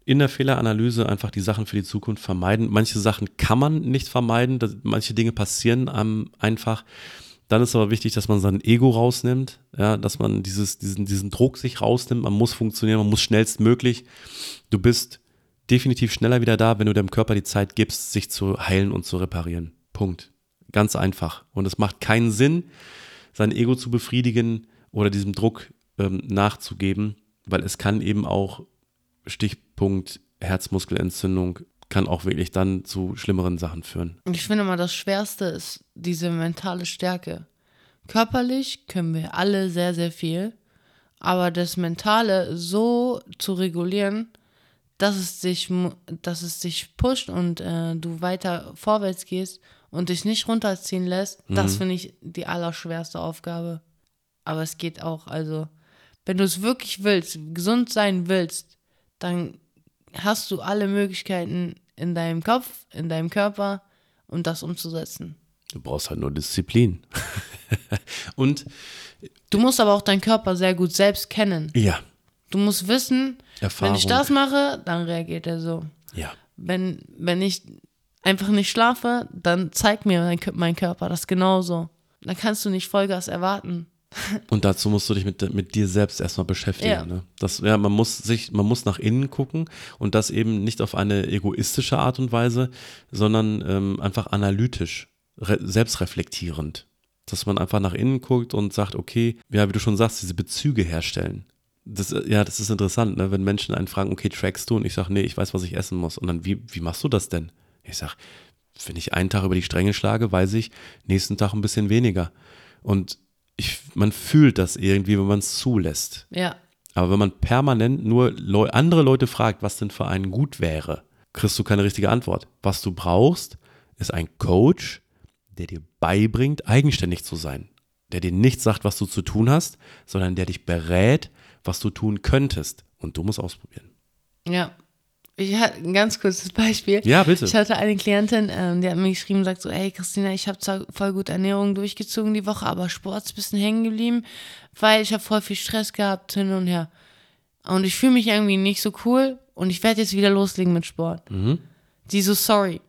In der Fehleranalyse einfach die Sachen für die Zukunft vermeiden. Manche Sachen kann man nicht vermeiden, manche Dinge passieren einem einfach. Dann ist aber wichtig, dass man sein Ego rausnimmt, ja, dass man dieses, diesen, diesen Druck sich rausnimmt. Man muss funktionieren, man muss schnellstmöglich. Du bist definitiv schneller wieder da, wenn du deinem Körper die Zeit gibst, sich zu heilen und zu reparieren. Punkt. Ganz einfach. Und es macht keinen Sinn, sein Ego zu befriedigen oder diesem Druck ähm, nachzugeben, weil es kann eben auch Stichpunkt Herzmuskelentzündung kann auch wirklich dann zu schlimmeren Sachen führen. Und ich finde mal, das Schwerste ist diese mentale Stärke. Körperlich können wir alle sehr, sehr viel, aber das Mentale so zu regulieren, dass es dich, dass es dich pusht und äh, du weiter vorwärts gehst und dich nicht runterziehen lässt, das finde ich die allerschwerste Aufgabe. Aber es geht auch, also, wenn du es wirklich willst, gesund sein willst, dann hast du alle Möglichkeiten in deinem Kopf, in deinem Körper, um das umzusetzen. Du brauchst halt nur Disziplin. und Du musst aber auch deinen Körper sehr gut selbst kennen. ja, Du musst wissen, Erfahrung. wenn ich das mache, dann reagiert er so. Ja. Wenn, wenn ich einfach nicht schlafe, dann zeigt mir mein, Kö- mein Körper das genauso. Dann kannst du nicht Vollgas erwarten. Und dazu musst du dich mit, mit dir selbst erstmal beschäftigen. Ja. Ne? Das, ja, man muss sich, man muss nach innen gucken und das eben nicht auf eine egoistische Art und Weise, sondern ähm, einfach analytisch, re selbstreflektierend. Dass man einfach nach innen guckt und sagt, okay, ja, wie du schon sagst, diese Bezüge herstellen. Das, äh, ja, das ist interessant, ne? wenn Menschen einen fragen, okay, trackst du? Und ich sage, nee, ich weiß, was ich essen muss. Und dann, wie, wie machst du das denn? Ich sage, wenn ich einen Tag über die Stränge schlage, weiß ich, nächsten Tag ein bisschen weniger. Und ich, man fühlt das irgendwie, wenn man es zulässt. Ja. Aber wenn man permanent nur Leu andere Leute fragt, was denn für einen gut wäre, kriegst du keine richtige Antwort. Was du brauchst, ist ein Coach, der dir beibringt, eigenständig zu sein. Der dir nicht sagt, was du zu tun hast, sondern der dich berät, was du tun könntest. Und du musst ausprobieren. Ja. Ich hatte ein ganz kurzes Beispiel. Ja, bitte. Ich hatte eine Klientin, ähm, die hat mir geschrieben, sagt so, ey Christina, ich habe zwar voll gut Ernährung durchgezogen die Woche, aber Sport ist ein bisschen hängen geblieben, weil ich habe voll viel Stress gehabt hin und her. Und ich fühle mich irgendwie nicht so cool und ich werde jetzt wieder loslegen mit Sport. Die so, sorry.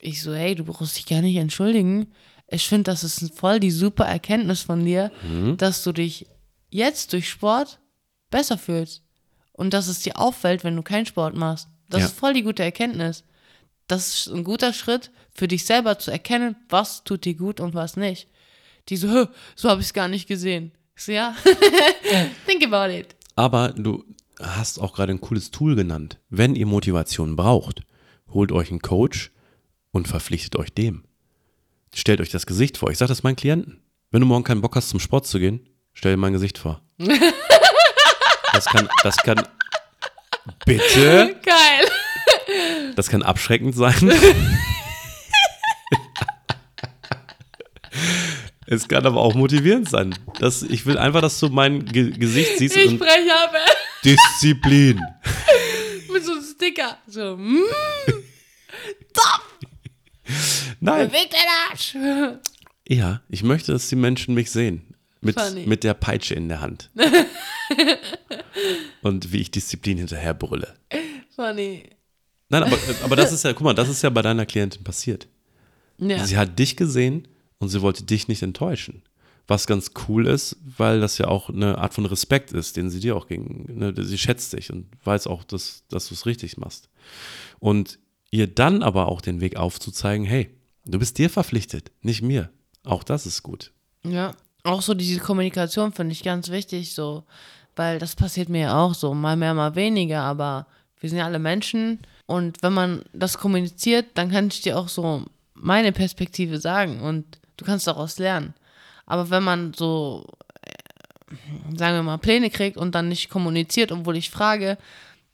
Ich so, hey, du brauchst dich gar nicht entschuldigen. Ich finde, das ist voll die super Erkenntnis von dir, dass du dich jetzt durch Sport besser fühlst. Und dass es dir auffällt, wenn du keinen Sport machst. Das Ja. ist voll die gute Erkenntnis. Das ist ein guter Schritt für dich selber zu erkennen, was tut dir gut und was nicht. Die so, "Hö, so habe ich es gar nicht gesehen. Ich so, ja, think about it. Aber du hast auch gerade ein cooles Tool genannt. Wenn ihr Motivation braucht, holt euch einen Coach und verpflichtet euch dem. Stellt euch das Gesicht vor. Ich sage das meinen Klienten. Wenn du morgen keinen Bock hast, zum Sport zu gehen, stell dir mein Gesicht vor. Das kann, das kann, bitte, Geil. das kann abschreckend sein. Es kann aber auch motivierend sein. Das, ich will einfach, dass du mein Ge Gesicht siehst Ich spreche aber Disziplin. mit so einem Sticker. So, mm, Nein. bewegt deinen Arsch. Ja, ich möchte, dass die Menschen mich sehen. Mit, Funny. mit der Peitsche in der Hand. Und wie ich Disziplin hinterher brülle. Funny. Nein, aber, aber das ist ja, guck mal, das ist ja bei deiner Klientin passiert. Ja. Sie hat dich gesehen und sie wollte dich nicht enttäuschen. Was ganz cool ist, weil das ja auch eine Art von Respekt ist, den sie dir auch gegen. Ne, sie schätzt dich und weiß auch, dass, dass du es richtig machst. Und ihr dann aber auch den Weg aufzuzeigen, hey, du bist dir verpflichtet, nicht mir. Auch das ist gut. Ja, auch so diese Kommunikation finde ich ganz wichtig, so, weil das passiert mir ja auch so, mal mehr, mal weniger, aber wir sind ja alle Menschen und wenn man das kommuniziert, dann kann ich dir auch so meine Perspektive sagen und du kannst daraus lernen. Aber wenn man so, äh, sagen wir mal, Pläne kriegt und dann nicht kommuniziert, obwohl ich frage,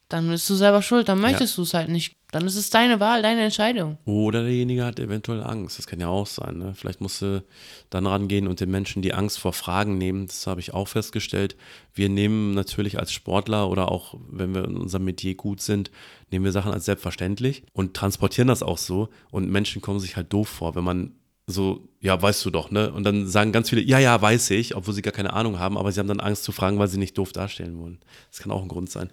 dann bist du selber schuld, dann möchtest du es halt nicht. Dann ist es deine Wahl, deine Entscheidung. Oder derjenige hat eventuell Angst. Das kann ja auch sein. Ne? Vielleicht musst du dann rangehen und den Menschen die Angst vor Fragen nehmen. Das habe ich auch festgestellt. Wir nehmen natürlich als Sportler oder auch, wenn wir in unserem Metier gut sind, nehmen wir Sachen als selbstverständlich und transportieren das auch so. Und Menschen kommen sich halt doof vor, wenn man so, ja, weißt du doch, ne? Und dann sagen ganz viele, ja, ja, weiß ich, obwohl sie gar keine Ahnung haben, aber sie haben dann Angst zu fragen, weil sie nicht doof darstellen wollen. Das kann auch ein Grund sein.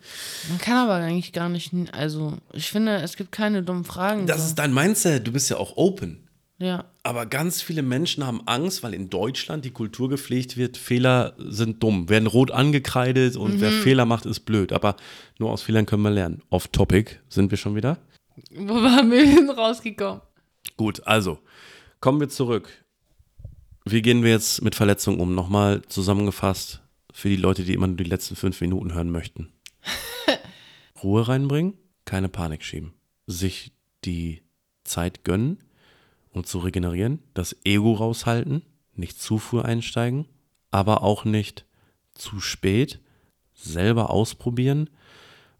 Man kann aber eigentlich gar nicht, also ich finde, es gibt keine dummen Fragen. Das so. ist dein Mindset. Du bist ja auch open. ja. Aber ganz viele Menschen haben Angst, weil in Deutschland die Kultur gepflegt wird, Fehler sind dumm, werden rot angekreidet und wer Fehler macht, ist blöd. Aber nur aus Fehlern können wir lernen. Off Topic sind wir schon wieder. Wo waren wir denn rausgekommen? Gut, also kommen wir zurück. Wie gehen wir jetzt mit Verletzungen um? Nochmal zusammengefasst für die Leute, die immer nur die letzten fünf Minuten hören möchten. Ruhe reinbringen, keine Panik schieben. Sich die Zeit gönnen, um zu regenerieren, das Ego raushalten, nicht zu früh einsteigen, aber auch nicht zu spät, selber ausprobieren,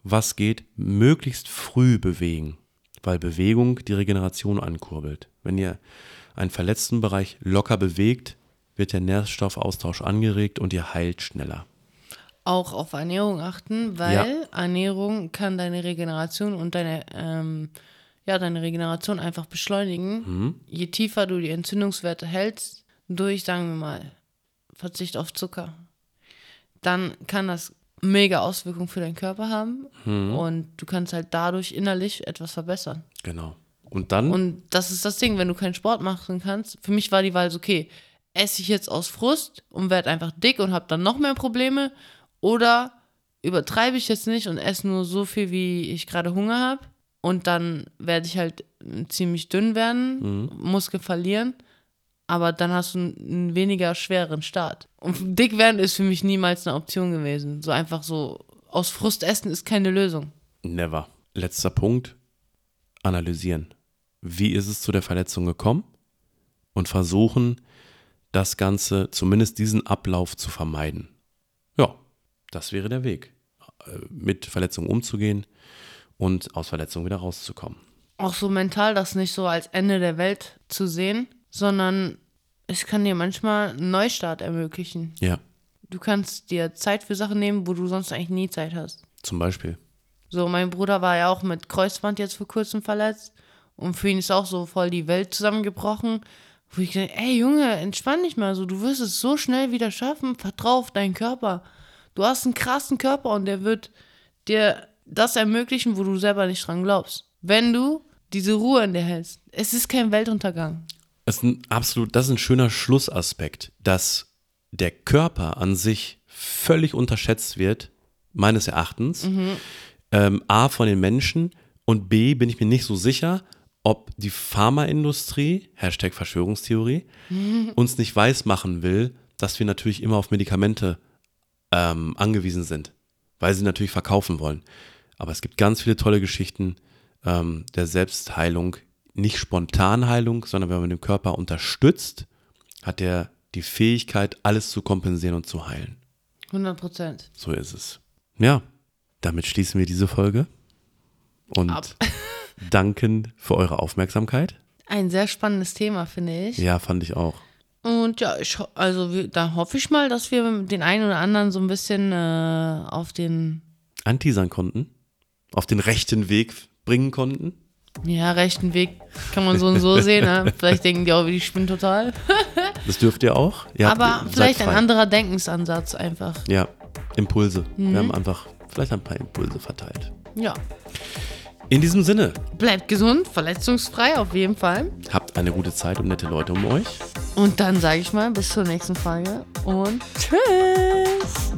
was geht, möglichst früh bewegen, weil Bewegung die Regeneration ankurbelt. Wenn ihr einen verletzten Bereich locker bewegt, wird der Nährstoffaustausch angeregt und ihr heilt schneller. Auch auf Ernährung achten, weil Ernährung kann deine Regeneration und deine, ähm, ja, deine Regeneration einfach beschleunigen. Je tiefer du die Entzündungswerte hältst, durch, sagen wir mal, Verzicht auf Zucker, dann kann das mega Auswirkungen für deinen Körper haben Mhm. und du kannst halt dadurch innerlich etwas verbessern. Genau. Und dann, Und das ist das Ding, wenn du keinen Sport machen kannst. Für mich war die Wahl so, okay, esse ich jetzt aus Frust und werde einfach dick und habe dann noch mehr Probleme oder übertreibe ich jetzt nicht und esse nur so viel, wie ich gerade Hunger habe und dann werde ich halt ziemlich dünn werden, Muskeln verlieren, aber dann hast du einen, einen weniger schweren Start. Und dick werden ist für mich niemals eine Option gewesen. So einfach so aus Frust essen ist keine Lösung. never. Letzter Punkt, analysieren. Wie ist es zu der Verletzung gekommen? Und versuchen, das Ganze, zumindest diesen Ablauf zu vermeiden. Ja, das wäre der Weg. Äh, Mit Verletzungen umzugehen und aus Verletzungen wieder rauszukommen. auch so mental das nicht so als Ende der Welt zu sehen, sondern es kann dir manchmal einen Neustart ermöglichen. Ja, Du kannst dir Zeit für Sachen nehmen, wo du sonst eigentlich nie Zeit hast. zum Beispiel. So, mein Bruder war ja auch mit Kreuzband jetzt vor kurzem verletzt und für ihn ist auch so voll die Welt zusammengebrochen. Wo ich denke, ey Junge, entspann dich mal so, du wirst es so schnell wieder schaffen, vertrau auf deinen Körper. Du hast einen krassen Körper und der wird dir das ermöglichen, wo du selber nicht dran glaubst. Wenn du diese Ruhe in dir hältst. Es ist kein Weltuntergang. Das ist ein absolut, das ist ein schöner Schlussaspekt, dass der Körper an sich völlig unterschätzt wird, meines Erachtens. Ähm, A von den Menschen und B bin ich mir nicht so sicher, ob die Pharmaindustrie, Hashtag Verschwörungstheorie, uns nicht weismachen will, dass wir natürlich immer auf Medikamente ähm, angewiesen sind, weil sie natürlich verkaufen wollen. Aber es gibt ganz viele tolle Geschichten ähm, der Selbstheilung, nicht Spontanheilung, sondern wenn man den Körper unterstützt, hat er die Fähigkeit, alles zu kompensieren und zu heilen. 100 Prozent. So ist es. Ja, damit schließen wir diese Folge und Ab. Danken für eure Aufmerksamkeit. Ein sehr spannendes Thema, finde ich. Ja, fand ich auch. Und ja, ich, also wir, da hoffe ich mal, dass wir den einen oder anderen so ein bisschen äh, auf den Anteasern konnten, auf den rechten Weg bringen konnten. ja, rechten Weg kann man so und so sehen. Ne? Vielleicht denken die auch, ich bin total. Das dürft ihr auch. Ihr Aber vielleicht ein anderer Denkensansatz einfach. Ja, Impulse. Wir haben einfach vielleicht ein paar Impulse verteilt. Ja. In diesem Sinne, Bleibt gesund, verletzungsfrei auf jeden Fall. habt eine gute Zeit und nette Leute um euch. Und dann sage ich mal bis zur nächsten Folge und tschüss.